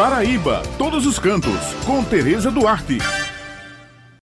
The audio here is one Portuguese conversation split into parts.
Paraíba, todos os cantos, com Tereza Duarte.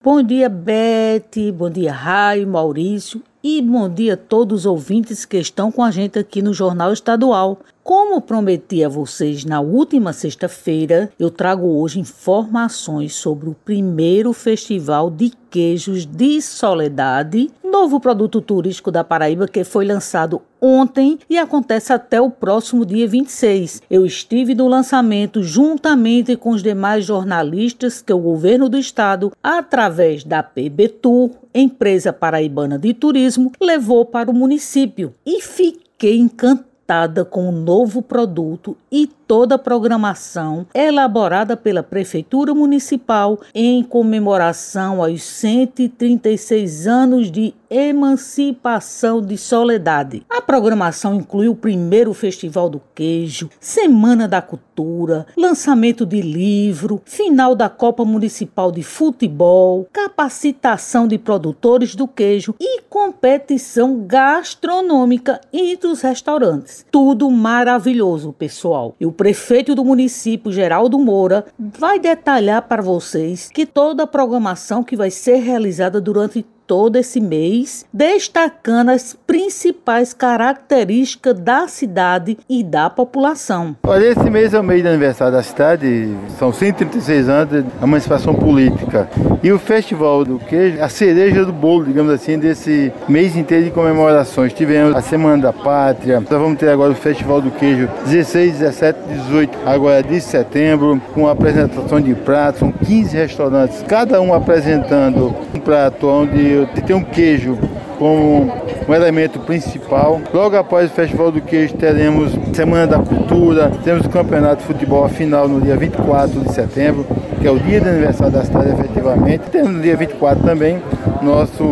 Bom dia, Bete. Bom dia, Raio, Maurício. E bom dia a todos os ouvintes que estão com a gente aqui no Jornal Estadual. Como prometi a vocês na última sexta-feira, eu trago hoje informações sobre o primeiro Festival de Queijos de Soledade, novo produto turístico da Paraíba que foi lançado ontem e acontece até o próximo dia 26. Eu estive no lançamento juntamente com os demais jornalistas que o governo do estado, através da PB Tour, empresa paraibana de turismo, levou para o município e fiquei encantado com o novo produto e toda a programação elaborada pela Prefeitura Municipal em comemoração aos 136 anos de emancipação de Soledade. A programação inclui o primeiro Festival do Queijo, Semana da Cultura, lançamento de livro, final da Copa Municipal de Futebol, capacitação de produtores do queijo e competição gastronômica entre os restaurantes. Tudo maravilhoso, pessoal. E o prefeito do município, Geraldo Moura, vai detalhar para vocês que toda a programação que vai ser realizada durante todo esse mês, destacando as principais características da cidade e da população. Olha, esse mês é o mês de aniversário da cidade, são 136 anos de emancipação política. E o Festival do Queijo, a cereja do bolo, digamos assim, desse mês inteiro de comemorações. Tivemos a Semana da Pátria, nós vamos ter agora o Festival do Queijo 16, 17, 18, agora de setembro, com apresentação de pratos, são 15 restaurantes, cada um apresentando um prato onde tem um queijo como um elemento principal. Logo após o Festival do Queijo teremos Semana da Cultura, temos o Campeonato de Futebol final no dia 24 de setembro, que é o dia de aniversário da cidade efetivamente. Temos no dia 24 também nosso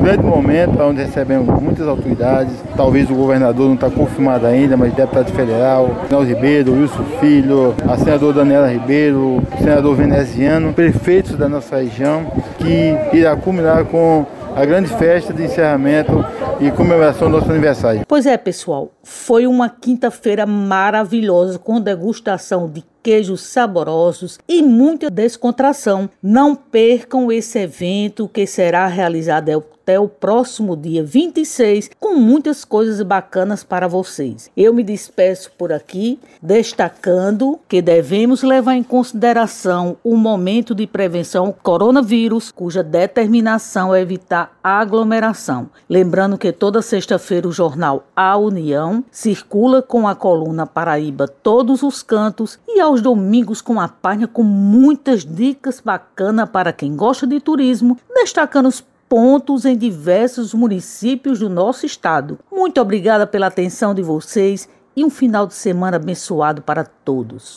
grande momento, onde recebemos muitas autoridades. Talvez o governador não está confirmado ainda, mas deputado federal, Nelson Ribeiro, Wilson Filho, a senadora Daniela Ribeiro, senador veneziano, prefeitos da nossa região, que irá culminar com a grande festa de encerramento e comemoração do nosso aniversário. Pois é, pessoal, foi uma quinta-feira maravilhosa com degustação de queijos saborosos e muita descontração. Não percam esse evento que será realizado até o próximo dia 26 com muitas coisas bacanas para vocês. Eu me despeço por aqui, destacando que devemos levar em consideração o momento de prevenção ao coronavírus, cuja determinação é evitar aglomeração. Lembrando que toda sexta-feira o jornal A União circula com a coluna Paraíba Todos os Cantos e aos domingos com a página com muitas dicas bacanas para quem gosta de turismo, destacando os pontos em diversos municípios do nosso estado. Muito obrigada pela atenção de vocês e um final de semana abençoado para todos.